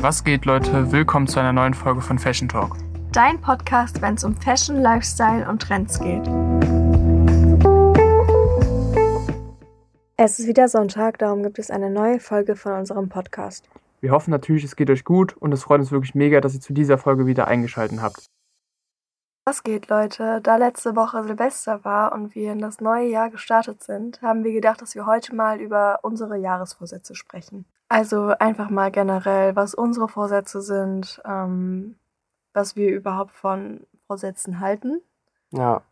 Was geht, Leute? Willkommen zu einer neuen Folge von Fashion Talk. Dein Podcast, wenn es um Fashion, Lifestyle und Trends geht. Es ist wieder Sonntag, darum gibt es eine neue Folge von unserem Podcast. Wir hoffen natürlich, es geht euch gut und es freut uns wirklich mega, dass ihr zu dieser Folge wieder eingeschaltet habt. Was geht, Leute? Da letzte Woche Silvester war und wir in das neue Jahr gestartet sind, haben wir gedacht, dass wir heute mal über unsere Jahresvorsätze sprechen. Also einfach mal generell, was unsere Vorsätze sind, ähm, was wir überhaupt von Vorsätzen halten. Ja.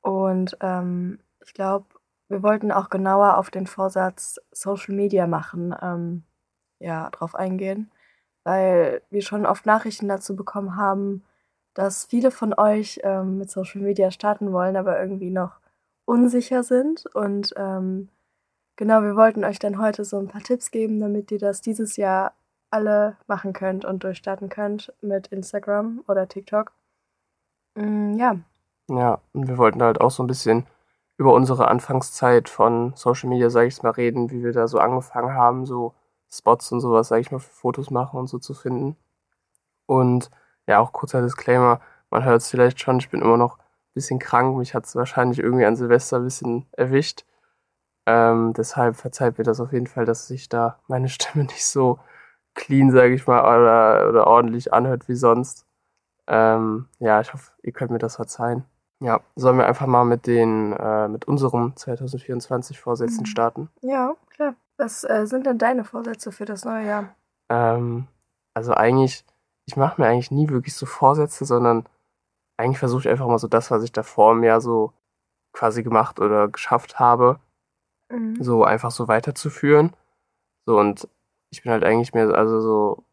Und ähm, ich glaube, wir wollten auch genauer auf den Vorsatz Social Media machen, ähm, ja, drauf eingehen, weil wir schon oft Nachrichten dazu bekommen haben, dass viele von euch ähm, mit Social Media starten wollen, aber irgendwie noch unsicher sind. Und ähm, genau, wir wollten euch dann heute so ein paar Tipps geben, damit ihr das dieses Jahr alle machen könnt und durchstarten könnt mit Instagram oder TikTok. Mm, ja. Ja, und wir wollten halt auch so ein bisschen über unsere Anfangszeit von Social Media, sage ich mal, reden, wie wir da so angefangen haben, so Spots und sowas, sage ich mal, für Fotos machen und so zu finden. Und ja, auch kurzer Disclaimer, man hört es vielleicht schon, ich bin immer noch ein bisschen krank, mich hat es wahrscheinlich irgendwie an Silvester ein bisschen erwischt. Ähm, deshalb verzeiht mir das auf jeden Fall, dass sich da meine Stimme nicht so clean, sage ich mal, oder, oder ordentlich anhört wie sonst. Ähm, ja, ich hoffe, ihr könnt mir das verzeihen. Ja, sollen wir einfach mal mit den, äh, mit unserem 2024 Vorsätzen mhm. starten? Ja, klar. Was äh, sind denn deine Vorsätze für das neue Jahr? Ähm, also eigentlich, ich mache mir eigentlich nie wirklich so Vorsätze, sondern eigentlich versuche ich einfach mal so das, was ich davor im Jahr so quasi gemacht oder geschafft habe, mhm. so einfach so weiterzuführen. So und ich bin halt eigentlich mehr, also so,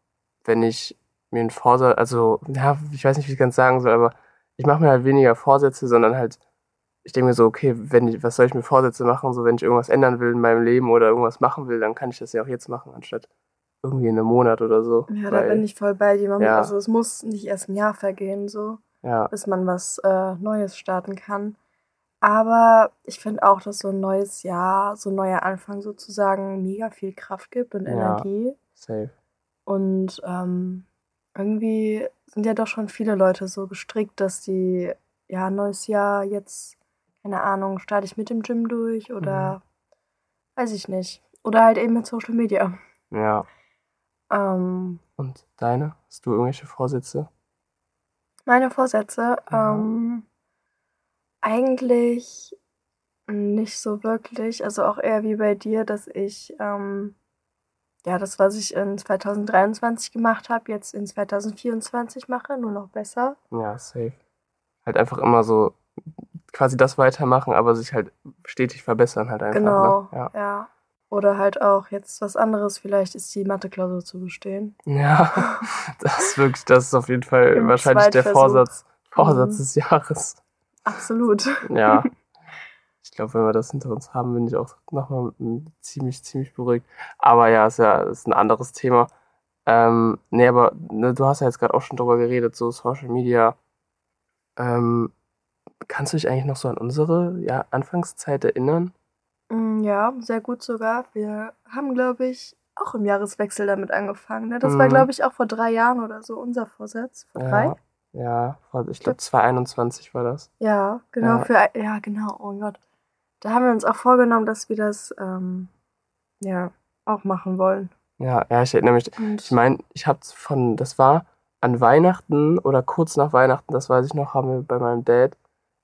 wenn ich mir einen Vorsatz, also, ja, ich weiß nicht, wie ich es ganz sagen soll, aber ich mache mir halt weniger Vorsätze, sondern halt, ich denke mir so, okay, wenn ich, was soll ich mir Vorsätze machen? So, wenn ich irgendwas ändern will in meinem Leben oder irgendwas machen will, dann kann ich das ja auch jetzt machen, anstatt irgendwie in einem Monat oder so. Ja, Weil, da bin ich voll bei dir. Ja. Also es muss nicht erst ein Jahr vergehen, so, ja. bis man was äh, Neues starten kann. Aber ich finde auch, dass so ein neues Jahr, so ein neuer Anfang sozusagen mega viel Kraft gibt und Energie. Ja, safe. Und ähm, irgendwie sind ja doch schon viele Leute so gestrickt, dass die, ja, neues Jahr jetzt, keine Ahnung, starte ich mit dem Gym durch oder mhm. weiß ich nicht. Oder halt eben mit Social Media. Ja. Ähm, Und deine? Hast du irgendwelche Vorsätze? Meine Vorsätze? Mhm. Ähm, eigentlich nicht so wirklich. Also auch eher wie bei dir, dass ich ähm, ja, das, was ich in 2023 gemacht habe, jetzt in 2024 mache, nur noch besser. Ja, safe. Halt einfach immer so quasi das weitermachen, aber sich halt stetig verbessern halt einfach. Ne? Genau, ne? ja. ja. Oder halt auch jetzt was anderes, vielleicht ist die Mathe-Klausur zu bestehen. Ja, das ist wirklich, das ist auf jeden Fall Im wahrscheinlich der Vorsatz, Vorsatz mhm. des Jahres. Absolut. Ja. Ich glaube, wenn wir das hinter uns haben, bin ich auch nochmal ziemlich, ziemlich beruhigt. Aber ja, ist ja ist ein anderes Thema. Ähm, nee, aber ne, du hast ja jetzt gerade auch schon drüber geredet, so Social Media. Ähm, kannst du dich eigentlich noch so an unsere ja, Anfangszeit erinnern? Mm, ja, sehr gut sogar. Wir haben, glaube ich, auch im Jahreswechsel damit angefangen. Ne? Das mhm. war, glaube ich, auch vor drei Jahren oder so unser Vorsatz. Vor drei? Ja, ich glaube 2021 war das. Ja, genau. Ja. Für, ja, genau. Oh mein Gott da haben wir uns auch vorgenommen, dass wir das ähm, ja auch machen wollen. Ja, ja, ich erinnere mich. Und ich meine, ich habe von, das war an Weihnachten oder kurz nach Weihnachten, das weiß ich noch, haben wir bei meinem Dad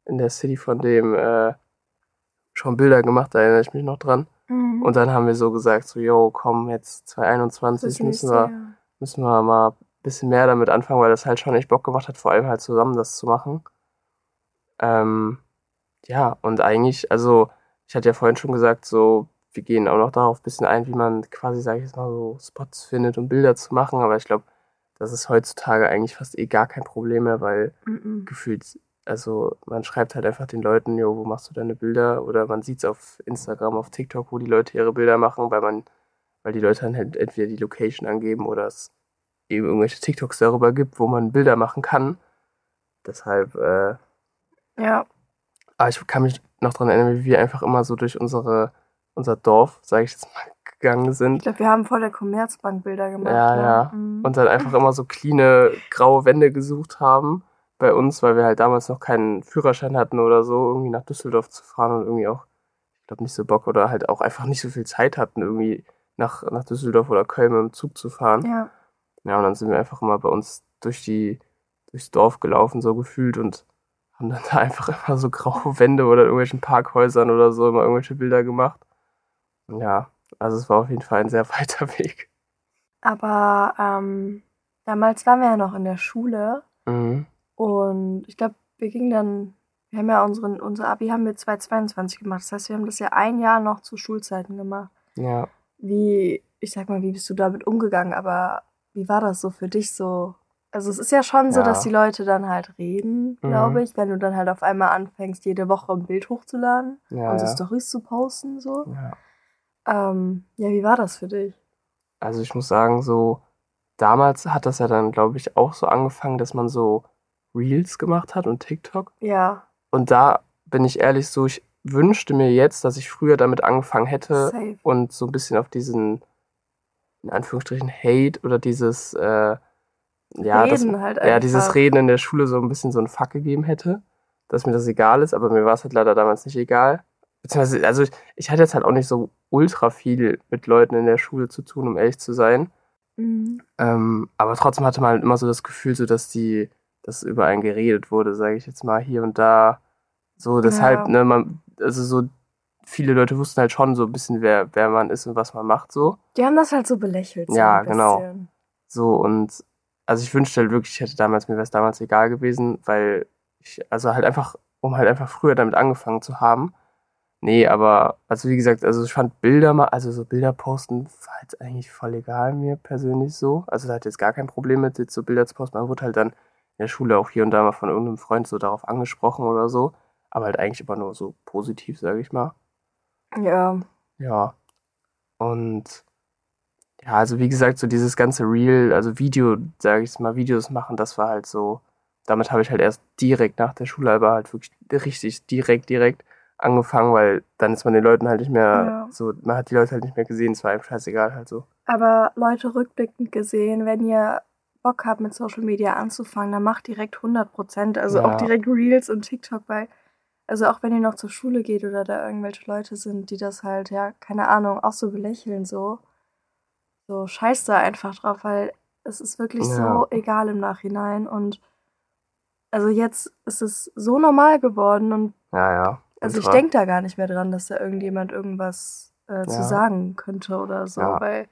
in der City von dem äh, schon Bilder gemacht, da erinnere ich mich noch dran. Mhm. Und dann haben wir so gesagt, so, yo, komm, jetzt 2021 müssen wir, müssen wir mal bisschen mehr damit anfangen, weil das halt schon echt Bock gemacht hat, vor allem halt zusammen das zu machen. Ähm, ja, und eigentlich, also ich hatte ja vorhin schon gesagt, so, wir gehen auch noch darauf ein bisschen ein, wie man quasi, sage ich jetzt mal, so Spots findet, um Bilder zu machen. Aber ich glaube, das ist heutzutage eigentlich fast eh gar kein Problem mehr, weil mm -mm. gefühlt, also man schreibt halt einfach den Leuten, jo, wo machst du deine Bilder? Oder man sieht es auf Instagram, auf TikTok, wo die Leute ihre Bilder machen, weil man, weil die Leute dann halt entweder die Location angeben oder es eben irgendwelche TikToks darüber gibt, wo man Bilder machen kann. Deshalb, äh, ja. Aber ich kann mich noch daran erinnern, wie wir einfach immer so durch unsere, unser Dorf, sage ich jetzt mal gegangen sind. Ich glaube, wir haben vor der Commerzbank Bilder gemacht. Ja, ne? ja. Mhm. Und dann einfach immer so cleane graue Wände gesucht haben bei uns, weil wir halt damals noch keinen Führerschein hatten oder so, irgendwie nach Düsseldorf zu fahren und irgendwie auch, ich glaube, nicht so Bock oder halt auch einfach nicht so viel Zeit hatten, irgendwie nach, nach Düsseldorf oder Köln mit dem Zug zu fahren. ja. Ja, und dann sind wir einfach immer bei uns durch die, durchs Dorf gelaufen, so gefühlt und haben dann da einfach immer so graue Wände oder irgendwelchen Parkhäusern oder so immer irgendwelche Bilder gemacht. Ja, also es war auf jeden Fall ein sehr weiter Weg. Aber ähm, damals waren wir ja noch in der Schule Mhm. und ich glaube, wir gingen dann, wir haben ja unseren, unser Abi haben wir 2022 gemacht. Das heißt, wir haben das ja ein Jahr noch zu Schulzeiten gemacht. Ja. Wie, ich sag mal, wie bist du damit umgegangen? Aber wie war das so für dich so? Also es ist ja schon so, Ja. dass die Leute dann halt reden, Mhm. glaube ich, wenn du dann halt auf einmal anfängst, jede Woche ein Bild hochzuladen Ja, und so ja. Stories zu posten, so. ja. Ähm, ja, wie war das für dich? Also ich muss sagen, so damals hat das ja dann, glaube ich, auch so angefangen, dass man so Reels gemacht hat und TikTok. Ja, Und da bin ich ehrlich so, ich wünschte mir jetzt, dass ich früher damit angefangen hätte safe. und so ein bisschen auf diesen, in Anführungsstrichen, Hate oder dieses, äh, ja, das, Reden halt ja, dieses. Reden in der Schule so ein bisschen so ein Fuck gegeben hätte, dass mir das egal ist, aber mir war es halt leider damals nicht egal. Beziehungsweise, also ich, ich hatte jetzt halt auch nicht so ultra viel mit Leuten in der Schule zu tun, um ehrlich zu sein. Mhm. Ähm, aber trotzdem hatte man halt immer so das Gefühl, so dass die, dass über einen geredet wurde, sage ich jetzt mal hier und da. So, deshalb, Ja. ne, man, also so viele Leute wussten halt schon so ein bisschen, wer, wer man ist und was man macht, so. Die haben das halt so belächelt. So Ja, genau. So, und also ich wünschte halt wirklich, ich hätte damals, mir wäre es damals egal gewesen, weil ich, also halt einfach, um halt einfach früher damit angefangen zu haben. Nee, aber, also wie gesagt, also ich fand Bilder mal, also so Bilder posten war jetzt eigentlich voll egal mir persönlich so. Also da hatte ich jetzt gar kein Problem mit, jetzt so Bilder zu posten. Man wurde halt dann in der Schule auch hier und da mal von irgendeinem Freund so darauf angesprochen oder so. Aber halt eigentlich immer nur so positiv, sage ich mal. Ja, Ja. Und ja, also wie gesagt, so dieses ganze Real, also Video, sage ich mal, Videos machen, das war halt so, damit habe ich halt erst direkt nach der Schule, aber halt wirklich richtig direkt, direkt angefangen, weil dann ist man den Leuten halt nicht mehr Ja. so, man hat die Leute halt nicht mehr gesehen, es war einem scheißegal halt so. aber Leute rückblickend gesehen, wenn ihr Bock habt, mit Social Media anzufangen, dann macht direkt 100 Prozent. Also Ja. auch direkt Reels und TikTok, weil, also auch wenn ihr noch zur Schule geht oder da irgendwelche Leute sind, die das halt, ja, keine Ahnung, auch so belächeln, so, so scheißt da einfach drauf, weil es ist wirklich Ja. so egal im Nachhinein und also jetzt ist es so normal geworden und Ja, ja. also ich denke da gar nicht mehr dran, dass da irgendjemand irgendwas äh, zu Ja. sagen könnte oder so, Ja. weil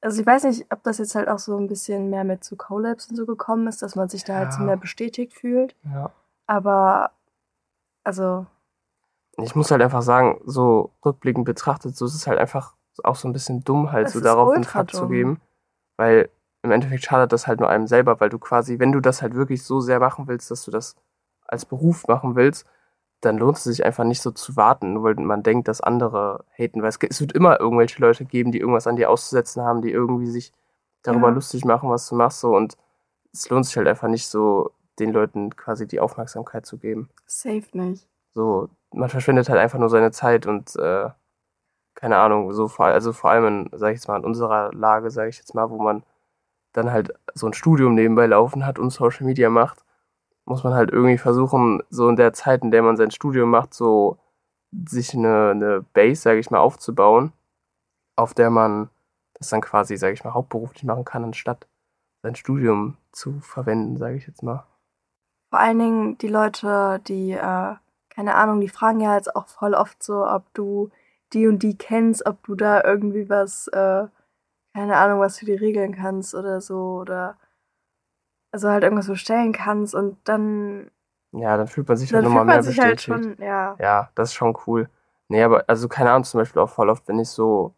also ich weiß nicht, ob das jetzt halt auch so ein bisschen mehr mit zu Collabs und so gekommen ist, dass man sich da halt so Ja. mehr bestätigt fühlt, Ja. aber also Ich muss halt einfach sagen, so rückblickend betrachtet, so ist es halt einfach auch so ein bisschen dumm, halt so darauf einen Fuck zu geben. Weil im Endeffekt schadet das halt nur einem selber, weil du quasi, wenn du das halt wirklich so sehr machen willst, dass du das als Beruf machen willst, dann lohnt es sich einfach nicht so zu warten, nur weil man denkt, dass andere haten. Weil es, es wird immer irgendwelche Leute geben, die irgendwas an dir auszusetzen haben, die irgendwie sich darüber Ja. lustig machen, was du machst. So, und es lohnt sich halt einfach nicht so, den Leuten quasi die Aufmerksamkeit zu geben. safe nicht. So, man verschwendet halt einfach nur seine Zeit und äh, keine Ahnung, so vor, also vor allem in, sag ich jetzt mal, in unserer Lage, sage ich jetzt mal, wo man dann halt so ein Studium nebenbei laufen hat und Social Media macht, muss man halt irgendwie versuchen, so in der Zeit, in der man sein Studium macht, so sich eine, eine Base, sage ich mal, aufzubauen, auf der man das dann quasi, sage ich mal, hauptberuflich machen kann, anstatt sein Studium zu verwenden, sage ich jetzt mal. Vor allen Dingen die Leute, die, äh, keine Ahnung, die fragen ja jetzt auch voll oft so, ob du die und die kennst, ob du da irgendwie was, äh, keine Ahnung, was für die regeln kannst oder so oder also halt irgendwas bestellen kannst und dann, Ja, dann fühlt man sich dann halt nochmal mehr sich halt bestätigt. schon, ja. Ja, das ist schon cool. Nee, aber also keine Ahnung, zum Beispiel auch voll oft, wenn ich so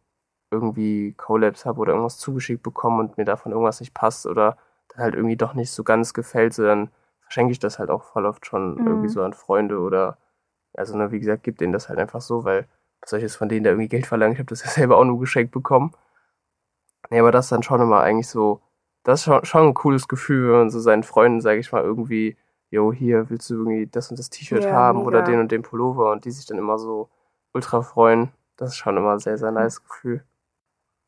irgendwie Collabs habe oder irgendwas zugeschickt bekomme und mir davon irgendwas nicht passt oder dann halt irgendwie doch nicht so ganz gefällt, so dann verschenke ich das halt auch voll oft schon Mhm. irgendwie so an Freunde oder also ne, wie gesagt, gib denen das halt einfach so, weil was soll ich jetzt von denen da irgendwie Geld verlangen? Ich habe das ja selber auch nur geschenkt bekommen. Nee, aber das ist dann schon immer eigentlich so, das ist schon, schon ein cooles Gefühl, wenn man so seinen Freunden, sage ich mal, irgendwie, jo, hier willst du irgendwie das und das T-Shirt Ja, haben oder mega. den und den Pullover und die sich dann immer so ultra freuen. Das ist schon immer ein sehr, sehr nice Gefühl.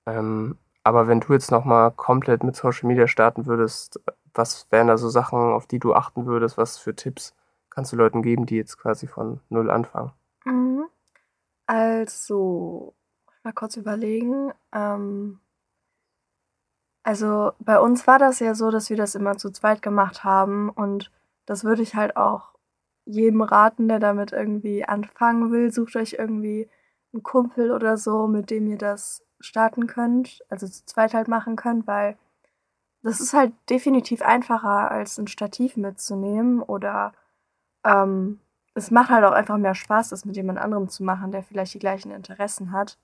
Ähm, aber wenn du jetzt nochmal komplett mit Social Media starten würdest, was wären da so Sachen, auf die du achten würdest? Was für Tipps kannst du Leuten geben, die jetzt quasi von null anfangen? Mhm. Also, mal kurz überlegen. Ähm, also bei uns war das ja so, dass wir das immer zu zweit gemacht haben und das würde ich halt auch jedem raten, der damit irgendwie anfangen will. Sucht euch irgendwie einen Kumpel oder so, mit dem ihr das starten könnt, also zu zweit halt machen könnt, weil das ist halt definitiv einfacher, als ein Stativ mitzunehmen oder ähm, es macht halt auch einfach mehr Spaß, das mit jemand anderem zu machen, der vielleicht die gleichen Interessen hat.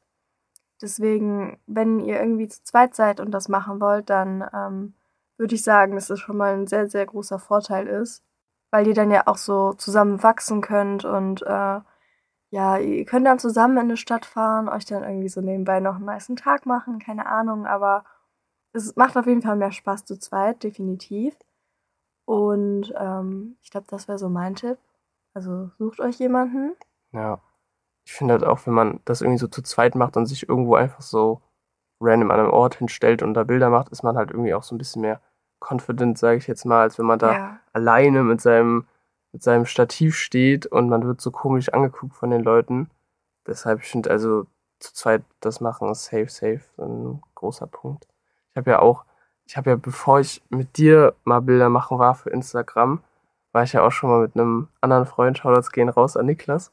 Deswegen, wenn ihr irgendwie zu zweit seid und das machen wollt, dann ähm, würde ich sagen, dass das schon mal ein sehr, sehr großer Vorteil ist, weil ihr dann ja auch so zusammen wachsen könnt und äh, ja, ihr könnt dann zusammen in eine Stadt fahren, euch dann irgendwie so nebenbei noch einen nice Tag machen, keine Ahnung, aber es macht auf jeden Fall mehr Spaß zu zweit, definitiv. Und ähm, ich glaube, das wäre so mein Tipp. Also sucht euch jemanden. Ja ich finde halt auch, wenn man das irgendwie so zu zweit macht und sich irgendwo einfach so random an einem Ort hinstellt und da Bilder macht, ist man halt irgendwie auch so ein bisschen mehr confident, sage ich jetzt mal, als wenn man da ja. alleine mit seinem, mit seinem Stativ steht und man wird so komisch angeguckt von den Leuten. Deshalb, ich finde also zu zweit das machen ist safe, safe, ein großer Punkt. Ich habe ja auch, ich habe ja, bevor ich mit dir mal Bilder machen war für Instagram, war ich ja auch schon mal mit einem anderen Freund, Shoutouts gehen raus an Niklas,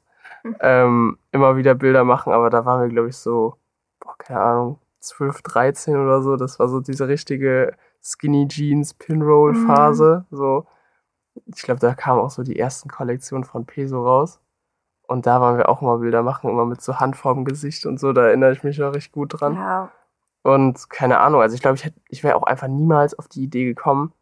ähm, immer wieder Bilder machen, aber da waren wir, glaube ich, so, boah, keine Ahnung, 12, 13 oder so. Das war so diese richtige Skinny Jeans Pinroll Phase. Mhm. So, ich glaube, da kamen auch so die ersten Kollektionen von Peso raus. Und da waren wir auch mal Bilder machen, immer mit so Handform Gesicht und so. Da erinnere ich mich noch recht gut dran. Ja. Und keine Ahnung, also ich glaube, ich, ich wäre auch einfach niemals auf die Idee gekommen.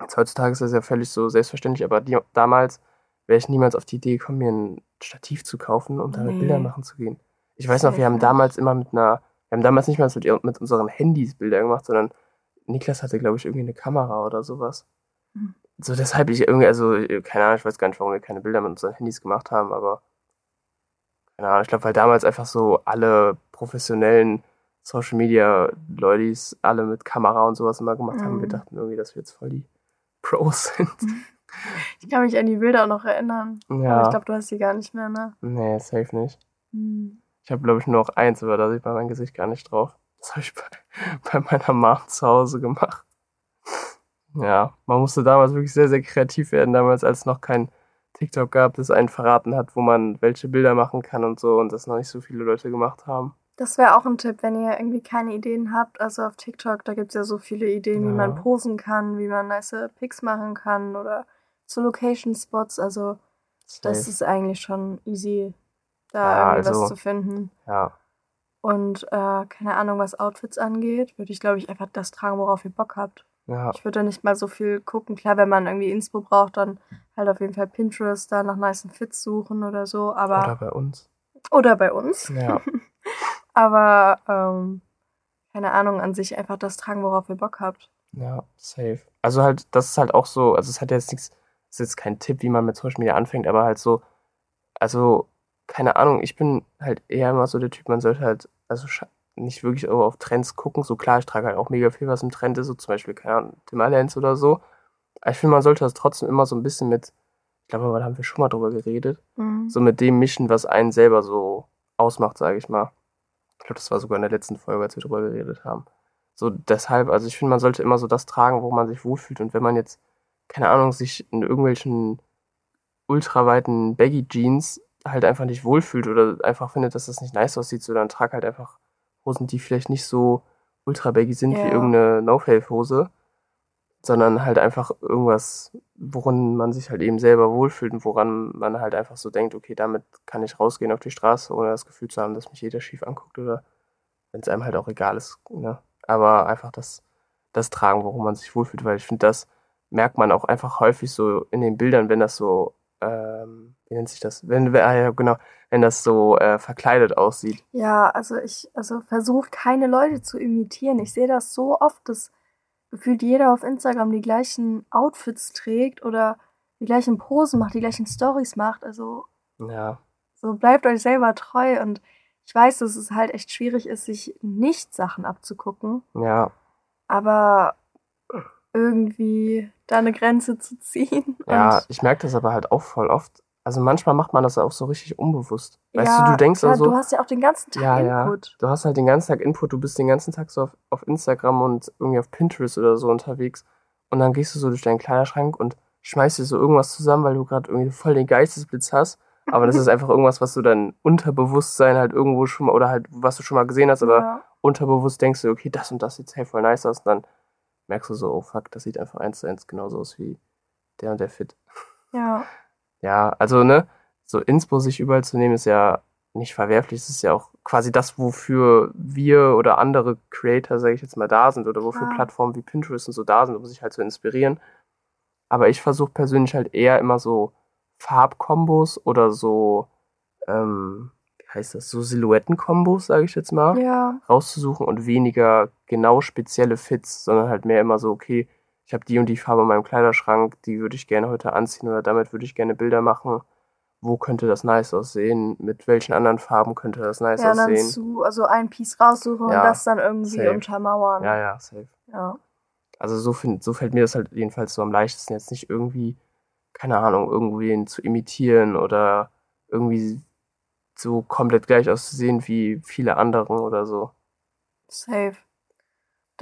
Jetzt heutzutage ist das ja völlig so selbstverständlich, aber die, damals wäre ich niemals auf die Idee gekommen, mir ein Stativ zu kaufen und damit nee. Bilder machen zu gehen. Ich weiß noch, wir haben damals immer mit einer, wir haben damals nicht mal mit, mit unseren Handys Bilder gemacht, sondern Niklas hatte, glaube ich, irgendwie eine Kamera oder sowas. Mhm. So, deshalb ich irgendwie, also, keine Ahnung, ich weiß gar nicht, warum wir keine Bilder mit unseren Handys gemacht haben, aber keine Ahnung, ich glaube, weil damals einfach so alle professionellen Social Media Leute alle mit Kamera und sowas immer gemacht mhm. haben. Wir mhm. dachten irgendwie, dass wir jetzt voll die Pros sind. Ich kann mich an die Bilder auch noch erinnern. Ja. Aber ich glaube, du hast sie gar nicht mehr, ne? Nee, safe nicht. Hm. Ich habe, glaube ich, nur noch eins, aber da sieht man mein Gesicht gar nicht drauf. Das habe ich bei, bei meiner Mom zu Hause gemacht. Ja, man musste damals wirklich sehr, sehr kreativ werden, damals, als es noch kein TikTok gab, das einen verraten hat, wo man welche Bilder machen kann und so und das noch nicht so viele Leute gemacht haben. Das wäre auch ein Tipp, wenn ihr irgendwie keine Ideen habt. Also auf TikTok, da gibt es ja so viele Ideen, ja. wie man posen kann, wie man nice Pics machen kann oder zu Location Spots. Also Safe. das ist eigentlich schon easy, da ja, irgendwie also, zu finden. Ja. Und äh, keine Ahnung, was Outfits angeht, würde ich, glaube ich, einfach das tragen, worauf ihr Bock habt. Ja. Ich würde da nicht mal so viel gucken. Klar, wenn man irgendwie Inspo braucht, dann halt auf jeden Fall Pinterest da nach nice Fits suchen oder so. Aber oder bei uns. Oder bei uns. Ja. aber ähm, keine Ahnung, an sich einfach das tragen, worauf ihr Bock habt. Ja, safe. Also halt, das ist halt auch so, also es hat jetzt nichts ist jetzt kein Tipp, wie man mit Social Media anfängt, aber halt so, also, keine Ahnung, ich bin halt eher immer so der Typ, man sollte halt, also nicht wirklich auf Trends gucken. So klar, ich trage halt auch mega viel, was im Trend ist, so zum Beispiel, keine Ahnung, Timberlands oder so. Aber ich finde, man sollte das trotzdem immer so ein bisschen mit, ich glaube, da haben wir schon mal drüber geredet, mhm. so mit dem mischen, was einen selber so ausmacht, sage ich mal. Ich glaube, das war sogar in der letzten Folge, als wir drüber geredet haben. So deshalb, also ich finde, man sollte immer so das tragen, wo man sich wohlfühlt. Und wenn man jetzt keine Ahnung, sich in irgendwelchen ultraweiten Baggy Jeans halt einfach nicht wohlfühlt oder einfach findet, dass das nicht nice aussieht, so dann trag halt einfach Hosen, die vielleicht nicht so ultra baggy sind ja. wie irgendeine No-Faith-Hose, sondern halt einfach irgendwas, woran man sich halt eben selber wohlfühlt und woran man halt einfach so denkt, okay, damit kann ich rausgehen auf die Straße, ohne das Gefühl zu haben, dass mich jeder schief anguckt oder wenn es einem halt auch egal ist. Ne? Aber einfach das, das tragen, worum man sich wohlfühlt, weil ich finde, das merkt man auch einfach häufig so in den Bildern, wenn das so, ähm, wie nennt sich das? Wenn, ah, genau, wenn das so äh, verkleidet aussieht. Ja, also ich, also versucht keine Leute zu imitieren. Ich sehe das so oft, dass gefühlt jeder auf Instagram die gleichen Outfits trägt oder die gleichen Posen macht, die gleichen Stories macht. Also ja. so bleibt euch selber treu und ich weiß, dass es halt echt schwierig ist, sich nicht Sachen abzugucken. Ja. Aber irgendwie da eine Grenze zu ziehen. Ja, ich merke das aber halt auch voll oft. Also manchmal macht man das auch so richtig unbewusst. Weißt ja, du, du denkst ja, so. Du hast ja auch den ganzen Tag ja, Input. Ja. Du hast halt den ganzen Tag Input, du bist den ganzen Tag so auf, auf Instagram und irgendwie auf Pinterest oder so unterwegs. Und dann gehst du so durch deinen Kleiderschrank und schmeißt dir so irgendwas zusammen, weil du gerade irgendwie voll den Geistesblitz hast. Aber das ist einfach irgendwas, was du dann Unterbewusstsein halt irgendwo schon mal, oder halt, was du schon mal gesehen hast, aber ja. unterbewusst denkst du, okay, das und das sieht hey, voll nice aus. Und dann merkst du so, oh fuck, das sieht einfach eins zu eins genauso aus wie der und der Fit. Ja. Ja, also, ne, so Inspo sich überall zu nehmen, ist ja nicht verwerflich. Es ist ja auch quasi das, wofür wir oder andere Creator, sage ich jetzt mal, da sind oder wofür ja. Plattformen wie Pinterest und so da sind, um sich halt zu inspirieren. Aber ich versuche persönlich halt eher immer so Farbkombos oder so, ähm, wie heißt das, so Silhouettenkombos, sage ich jetzt mal, ja. rauszusuchen und weniger genau spezielle Fits, sondern halt mehr immer so, okay, ich habe die und die Farbe in meinem Kleiderschrank, die würde ich gerne heute anziehen oder damit würde ich gerne Bilder machen wo könnte das nice aussehen, mit welchen anderen Farben könnte das nice ja, aussehen. Ja, dann zu, also ein Piece raussuchen ja, und das dann irgendwie safe. untermauern. Ja, ja, safe. Ja. Also so, find, so fällt mir das halt jedenfalls so am leichtesten, jetzt nicht irgendwie, keine Ahnung, irgendwen zu imitieren oder irgendwie so komplett gleich auszusehen wie viele anderen oder so. Safe.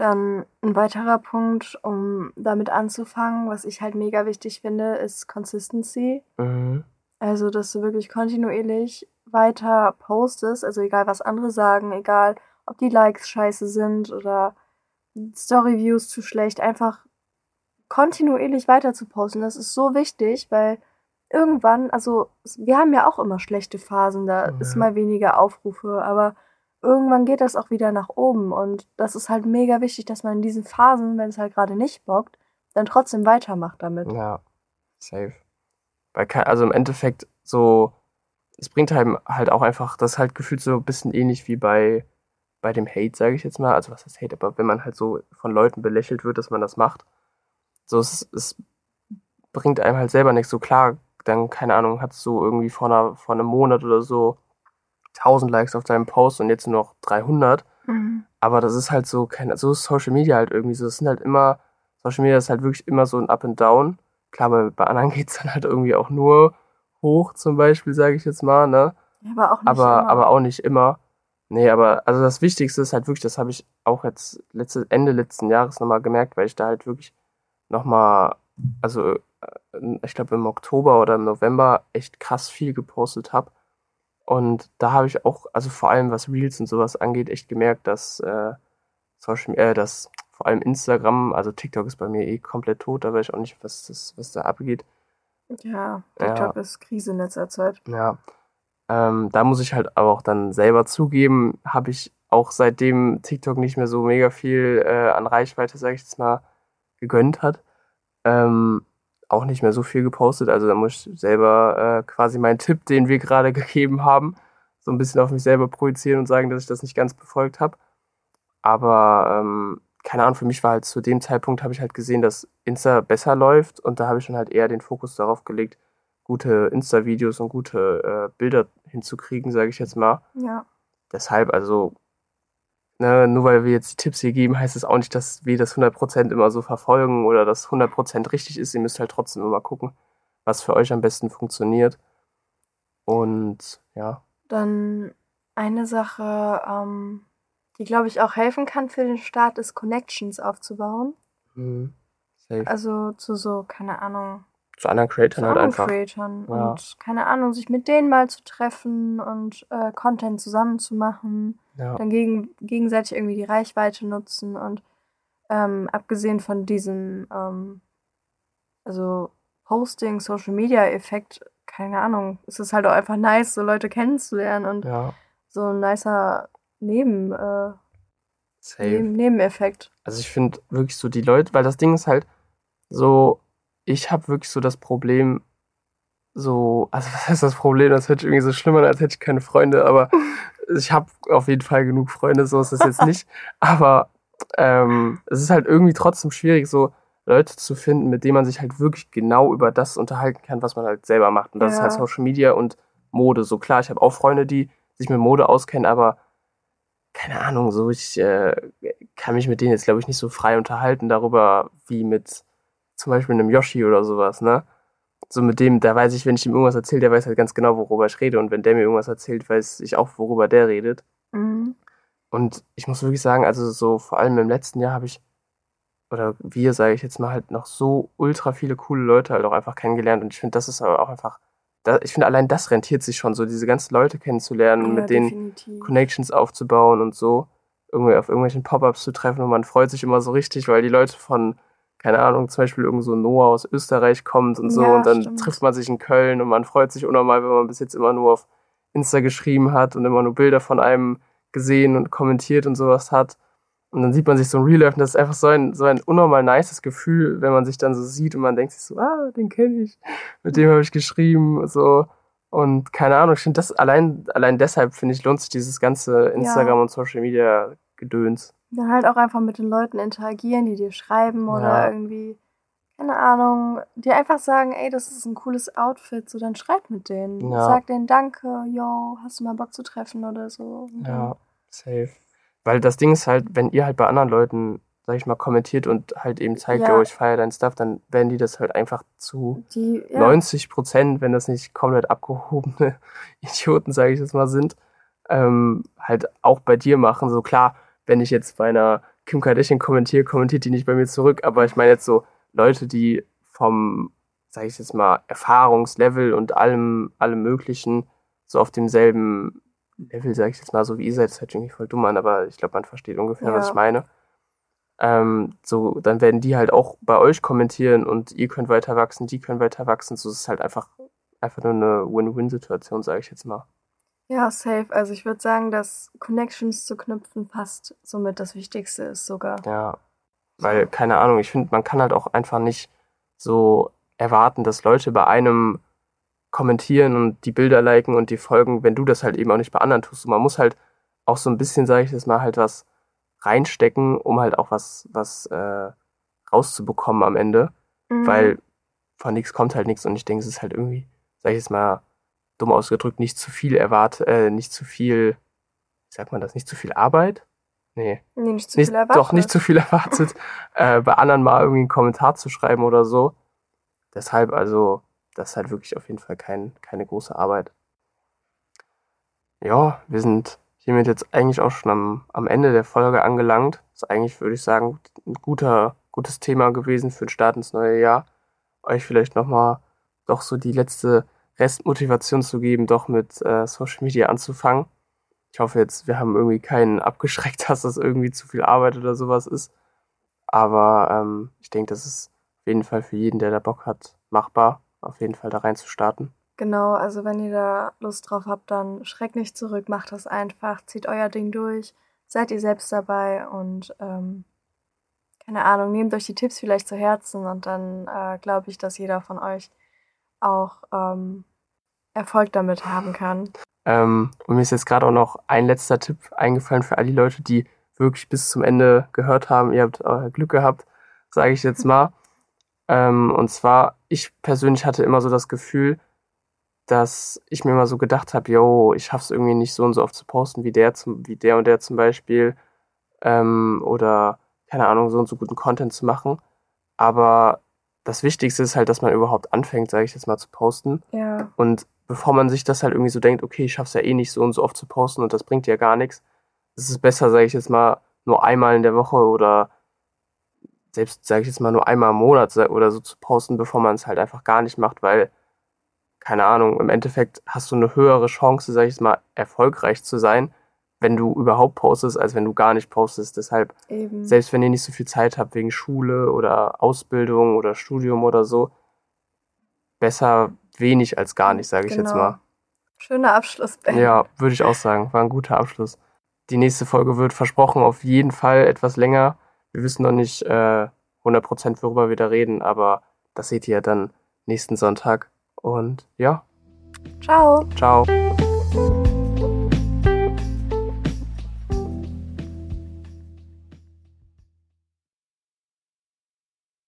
Dann ein weiterer Punkt, um damit anzufangen, was ich halt mega wichtig finde, ist Consistency. Mhm. Also, dass du wirklich kontinuierlich weiter postest, also egal was andere sagen, egal ob die Likes scheiße sind oder Storyviews zu schlecht, einfach kontinuierlich weiter zu posten. Das ist so wichtig, weil irgendwann, also wir haben ja auch immer schlechte Phasen, da ja. ist mal weniger Aufrufe, aber irgendwann geht das auch wieder nach oben und das ist halt mega wichtig, dass man in diesen Phasen, wenn es halt gerade nicht bockt, dann trotzdem weitermacht damit. Ja, safe. Weil, also im Endeffekt so, es bringt einem halt auch einfach, das halt gefühlt so ein bisschen ähnlich wie bei, bei dem Hate, sage ich jetzt mal. Also was heißt Hate, aber wenn man halt so von Leuten belächelt wird, dass man das macht, so es, es bringt einem halt selber nichts. So klar, dann, keine Ahnung, hast du irgendwie vor, einer, vor einem Monat oder so 1000 Likes auf deinem Post und jetzt nur noch 300. Mhm. Aber das ist halt so, kein, so ist Social Media halt irgendwie so. Das sind halt immer, Social Media ist halt wirklich immer so ein Up and Down. Klar, bei, bei anderen geht es dann halt irgendwie auch nur hoch, zum Beispiel, sage ich jetzt mal, ne? aber auch nicht aber, immer. Aber auch nicht immer. Nee, aber also das Wichtigste ist halt wirklich, das habe ich auch jetzt letzte, Ende letzten Jahres nochmal gemerkt, weil ich da halt wirklich nochmal, also äh, ich glaube im Oktober oder im November echt krass viel gepostet habe. Und da habe ich auch, also vor allem was Reels und sowas angeht, echt gemerkt, dass äh, Social äh, dass vor allem Instagram, also TikTok ist bei mir eh komplett tot, da weiß ich auch nicht, was, das, was da abgeht. Ja, TikTok ja. ist Krise in letzter Zeit. Ja. Ähm, da muss ich halt aber auch dann selber zugeben, habe ich auch seitdem TikTok nicht mehr so mega viel äh, an Reichweite, sage ich jetzt mal, gegönnt hat, ähm, auch nicht mehr so viel gepostet. Also da muss ich selber äh, quasi meinen Tipp, den wir gerade gegeben haben, so ein bisschen auf mich selber projizieren und sagen, dass ich das nicht ganz befolgt habe. Aber ähm, keine Ahnung, für mich war halt zu dem Zeitpunkt, habe ich halt gesehen, dass Insta besser läuft und da habe ich schon halt eher den Fokus darauf gelegt, gute Insta-Videos und gute äh, Bilder hinzukriegen, sage ich jetzt mal. Ja. Deshalb, also, ne, nur weil wir jetzt die Tipps hier geben, heißt es auch nicht, dass wir das 100% immer so verfolgen oder dass 100% richtig ist. Ihr müsst halt trotzdem immer gucken, was für euch am besten funktioniert. Und ja. Dann eine Sache, ähm, die, glaube ich, auch helfen kann für den Start, ist Connections aufzubauen. Mhm. Safe. Also zu so, keine Ahnung. Zu anderen Creatoren halt einfach. Creatoren. Ja. Und keine Ahnung, sich mit denen mal zu treffen und äh, Content zusammen zu machen. Ja. Dann gegen, gegenseitig irgendwie die Reichweite nutzen und ähm, abgesehen von diesem, ähm, also Posting, Social Media Effekt, keine Ahnung, ist es halt auch einfach nice, so Leute kennenzulernen und ja. so ein nicer Neben, äh, Neben Nebeneffekt. Also ich finde wirklich so die Leute, weil das Ding ist halt so, ich habe wirklich so das Problem, so, also was heißt das Problem? Das hört sich irgendwie so schlimm an, als hätte ich keine Freunde, aber ich habe auf jeden Fall genug Freunde, so ist es jetzt nicht. Aber ähm, es ist halt irgendwie trotzdem schwierig, so Leute zu finden, mit denen man sich halt wirklich genau über das unterhalten kann, was man halt selber macht. Und das ja. ist halt Social Media und Mode. So klar, ich habe auch Freunde, die sich mit Mode auskennen, aber keine Ahnung, so ich äh, kann mich mit denen jetzt, glaube ich, nicht so frei unterhalten darüber, wie mit zum Beispiel einem Yoshi oder sowas, ne? So mit dem, da weiß ich, wenn ich ihm irgendwas erzähle, der weiß halt ganz genau, worüber ich rede. Und wenn der mir irgendwas erzählt, weiß ich auch, worüber der redet. Mhm. Und ich muss wirklich sagen, also so vor allem im letzten Jahr habe ich, oder wir, sage ich jetzt mal, halt noch so ultra viele coole Leute halt auch einfach kennengelernt. Und ich finde, das ist aber auch einfach, da, ich finde, allein das rentiert sich schon, so diese ganzen Leute kennenzulernen, ja, mit denen Connections aufzubauen und so, irgendwie auf irgendwelchen Pop-Ups zu treffen. Und man freut sich immer so richtig, weil die Leute von keine Ahnung, zum Beispiel irgend so Noah aus Österreich kommt und so ja, und dann stimmt. trifft man sich in Köln und man freut sich unnormal, wenn man bis jetzt immer nur auf Insta geschrieben hat und immer nur Bilder von einem gesehen und kommentiert und sowas hat. Und dann sieht man sich so ein Real Life und das ist einfach so ein, so ein unnormal nices Gefühl, wenn man sich dann so sieht und man denkt sich so, ah, den kenne ich, mit dem habe ich geschrieben, so. Und keine Ahnung, ich finde das allein, allein deshalb, finde ich, lohnt sich dieses ganze Instagram ja. und Social Media Gedöns. Dann halt auch einfach mit den Leuten interagieren, die dir schreiben oder ja. irgendwie, keine Ahnung, dir einfach sagen, ey, das ist ein cooles Outfit, so dann schreib mit denen. Ja. Sag denen Danke, yo, hast du mal Bock zu treffen oder so. Ja, safe. Weil das Ding ist halt, wenn ihr halt bei anderen Leuten, sag ich mal, kommentiert und halt eben zeigt, ja. yo, ich feiere dein Stuff, dann werden die das halt einfach zu die, ja. 90 Prozent, wenn das nicht komplett abgehobene Idioten, sage ich jetzt mal, sind, ähm, halt auch bei dir machen. So klar, wenn ich jetzt bei einer Kim Kardashian kommentiere, kommentiert die nicht bei mir zurück. Aber ich meine jetzt so Leute, die vom, sag ich jetzt mal, Erfahrungslevel und allem, allem Möglichen so auf demselben Level, sag ich jetzt mal, so wie ihr seid, ist halt irgendwie voll dumm an, aber ich glaube, man versteht ungefähr, ja. was ich meine. Ähm, so, dann werden die halt auch bei euch kommentieren und ihr könnt weiter wachsen, die können weiter wachsen. So ist es halt einfach, einfach nur eine Win-Win-Situation, sage ich jetzt mal. Ja, safe. Also ich würde sagen, dass Connections zu knüpfen fast somit das Wichtigste ist sogar. Ja, weil, keine Ahnung, ich finde, man kann halt auch einfach nicht so erwarten, dass Leute bei einem kommentieren und die Bilder liken und die folgen, wenn du das halt eben auch nicht bei anderen tust. Und man muss halt auch so ein bisschen, sage ich jetzt mal, halt was reinstecken, um halt auch was, was äh, rauszubekommen am Ende. Mhm. Weil von nichts kommt halt nichts und ich denke, es ist halt irgendwie, sag ich jetzt mal, dumm ausgedrückt, nicht zu viel erwartet, äh, nicht zu viel, wie sagt man das, nicht zu viel Arbeit? Nee. Nee, nicht zu nicht, viel erwartet. Doch, nicht zu viel erwartet, äh, bei anderen mal irgendwie einen Kommentar zu schreiben oder so. Deshalb, also, das ist halt wirklich auf jeden Fall kein, keine große Arbeit. Ja, wir sind hiermit jetzt eigentlich auch schon am, am Ende der Folge angelangt. Das ist eigentlich, würde ich sagen, ein guter, gutes Thema gewesen für den Start ins neue Jahr. Euch vielleicht nochmal doch so die letzte Restmotivation zu geben, doch mit äh, Social Media anzufangen. Ich hoffe jetzt, wir haben irgendwie keinen abgeschreckt, dass das irgendwie zu viel Arbeit oder sowas ist. Aber ähm, ich denke, das ist auf jeden Fall für jeden, der da Bock hat, machbar, auf jeden Fall da rein zu starten. Genau, also wenn ihr da Lust drauf habt, dann schreckt nicht zurück, macht das einfach, zieht euer Ding durch, seid ihr selbst dabei und ähm, keine Ahnung, nehmt euch die Tipps vielleicht zu Herzen und dann äh, glaube ich, dass jeder von euch auch ähm, Erfolg damit haben kann. Ähm, und mir ist jetzt gerade auch noch ein letzter Tipp eingefallen für all die Leute, die wirklich bis zum Ende gehört haben. Ihr habt äh, Glück gehabt, sage ich jetzt mal. ähm, und zwar, ich persönlich hatte immer so das Gefühl, dass ich mir immer so gedacht habe, yo, ich schaff's irgendwie nicht so und so oft zu posten wie der, zum, wie der und der zum Beispiel. Ähm, oder, keine Ahnung, so und so guten Content zu machen. Aber das Wichtigste ist halt, dass man überhaupt anfängt, sage ich jetzt mal, zu posten. Ja. Und bevor man sich das halt irgendwie so denkt, okay, ich schaff's ja eh nicht so und so oft zu posten und das bringt ja gar nichts, ist es besser, sage ich jetzt mal, nur einmal in der Woche oder selbst, sage ich jetzt mal, nur einmal im Monat oder so zu posten, bevor man es halt einfach gar nicht macht, weil, keine Ahnung, im Endeffekt hast du eine höhere Chance, sage ich jetzt mal, erfolgreich zu sein, wenn du überhaupt postest, als wenn du gar nicht postest. Deshalb, Eben. selbst wenn ihr nicht so viel Zeit habt wegen Schule oder Ausbildung oder Studium oder so, besser wenig als gar nicht, sage ich genau. jetzt mal. Schöner Abschluss, Ben. Ja, würde ich auch sagen. War ein guter Abschluss. Die nächste Folge wird versprochen auf jeden Fall etwas länger. Wir wissen noch nicht äh, 100% worüber wir da reden, aber das seht ihr ja dann nächsten Sonntag. Und ja. Ciao. Ciao.